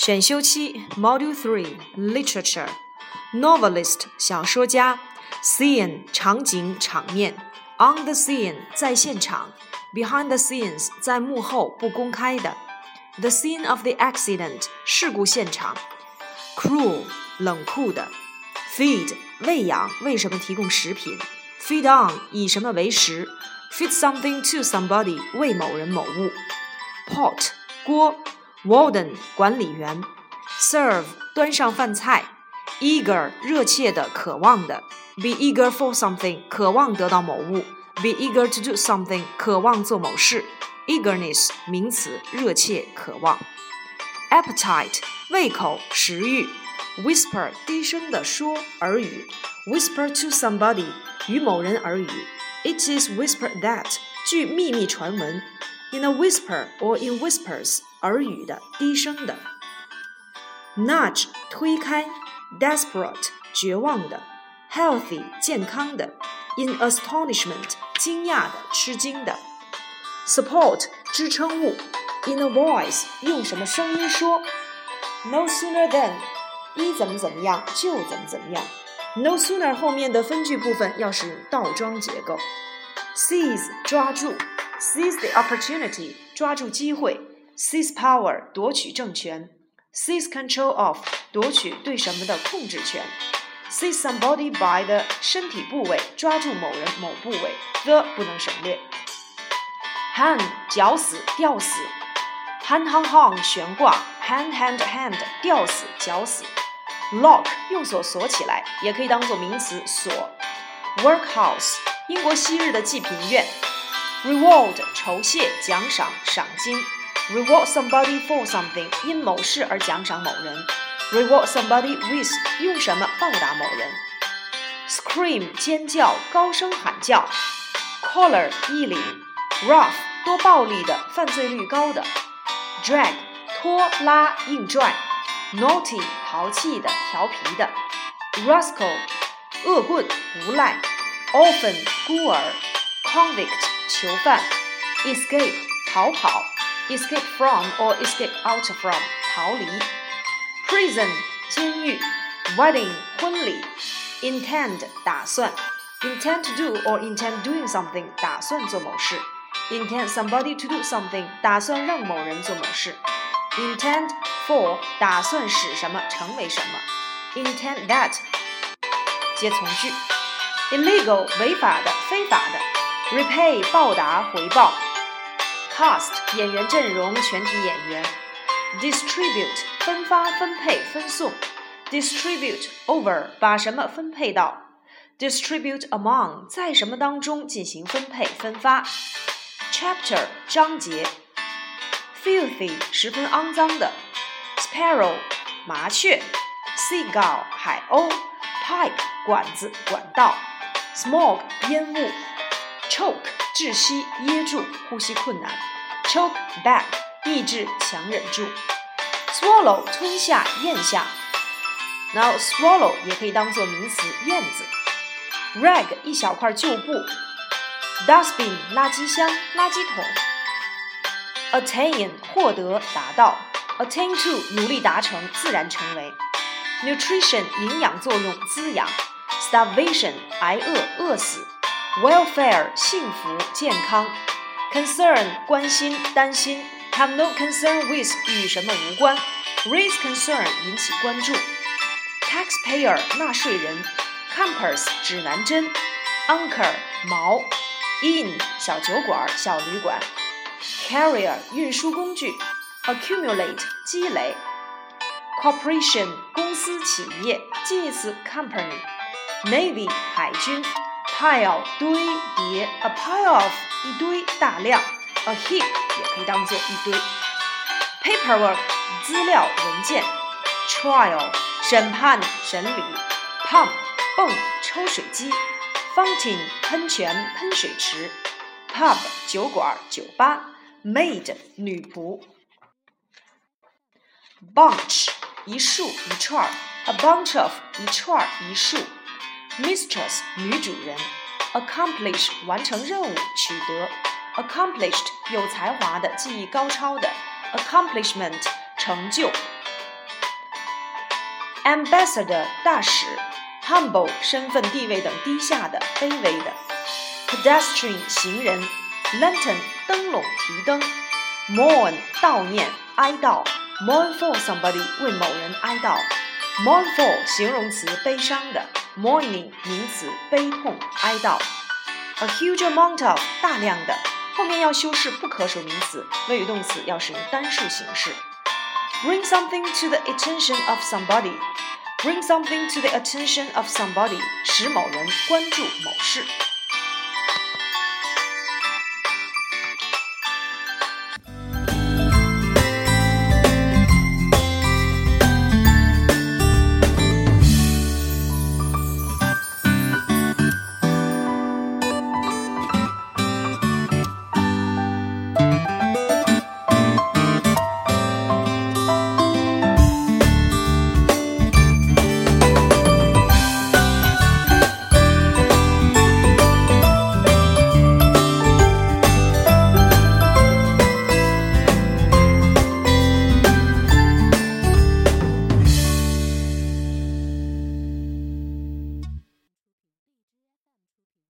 选修期 Module Three Literature Novelist 小说家 Scene 场景场面 On the scene 在现场 Behind the scenes 在幕后不公开的 The scene of the accident 事故现场 Cruel 冷酷的 Feed 喂养为什么提供食品 Feed on 以什么为食 Feed something to somebody 为某人某物 Pot 锅 Warden 管理员，serve 端上饭菜，eager 热切的、渴望的，be eager for something 渴望得到某物，be eager to do something 渴望做某事，eagerness 名词，热切、渴望，appetite 胃口、食欲，whisper 低声的说耳语，whisper to somebody 与某人耳语，it is whispered that 据秘密传闻。in a whisper or in whispers，耳语的、低声的。nudge 推开，desperate 绝望的，healthy 健康的，in astonishment 惊讶的、吃惊的。support 支撑物，in a voice 用什么声音说？no sooner than 一怎么怎么样就怎么怎么样。no sooner 后面的分句部分要使用倒装结构。seize 抓住。 Seize the opportunity，抓住机会；seize power，夺取政权；seize control of，夺取对什么的控制权；seize somebody by the 身体部位，抓住某人某部位；the 不能省略。hang 绞死、吊死；hang hang hang 悬挂；hang hand hand 吊死、绞死；lock 用锁锁起来，也可以当做名词锁；workhouse 英国昔日的济贫院。Reward 酬谢、奖赏、赏金。Reward somebody for something 因某事而奖赏某人。Reward somebody with 用什么报答某人。Scream 尖叫、高声喊叫。Collar 衣领。Rough 多暴力的、犯罪率高的。Drag 拖拉、硬拽。Naughty 淘气的、调皮的。Rascal 恶棍、无赖。Orphan 孤儿。Convict 囚犯，escape 逃跑，escape from or escape out from 逃离，prison 监狱，wedding 婚礼，intend 打算，intend to do or intend doing something 打算做某事，intend somebody to do something 打算让某人做某事，intend for 打算使什么成为什么，intend that 接从句，illegal 违法的非法的。 repay 报答回报，cast 演员阵容全体演员，distribute 分发分配分送，distribute over 把什么分配到，distribute among 在什么当中进行分配分发，chapter 章节，filthy 十分肮脏的，sparrow 麻雀，seagull 海鸥，pipe 管子管道，smoke 烟雾。 Choke 窒息、噎住、呼吸困难；choke back 抑制、强忍住；swallow 吞下、咽下。Now swallow 也可以当做名词，燕子；rag 一小块旧布；dustbin 垃圾箱、垃圾桶；attain 获得、达到；attain to 努力达成、自然成为；nutrition 营养作用、滋养；starvation 挨饿、饿死。welfare 幸福健康，concern 关心担心，have no concern with 与什么无关，raise concern 引起关注，taxpayer 纳税人，compass 指南针，anchor 锚，inn 小酒馆小旅馆，carrier 运输工具，accumulate 积累，corporation 公司企业近义词 company，navy 海军。 pile 堆叠，a pile of 一堆大量，a heap 也可以当做一堆。paperwork 资料文件，trial 审判审理，pump 泵抽水机，fountain 喷泉喷水池，pub 酒馆酒吧，maid 女仆，bunch 一束一串，a bunch of 一串一束。 Mistress 女主人，accomplish 完成任务取得，accomplished 有才华的技艺高超的，accomplishment 成就 ambassador 大使，humble 身份地位等低下的、卑微的，pedestrian 行人，lantern 灯笼、提灯，mourn 悼念、哀悼，mourn for somebody 为某人哀悼，mournful 形容词悲伤的，mourning 名词悲痛、哀悼，a huge amount of 大量的，后面要修饰不可数名词，谓语动词要使用单数形式。Bring something to the attention of somebody. Bring something to the attention of somebody. 使某人关注某事。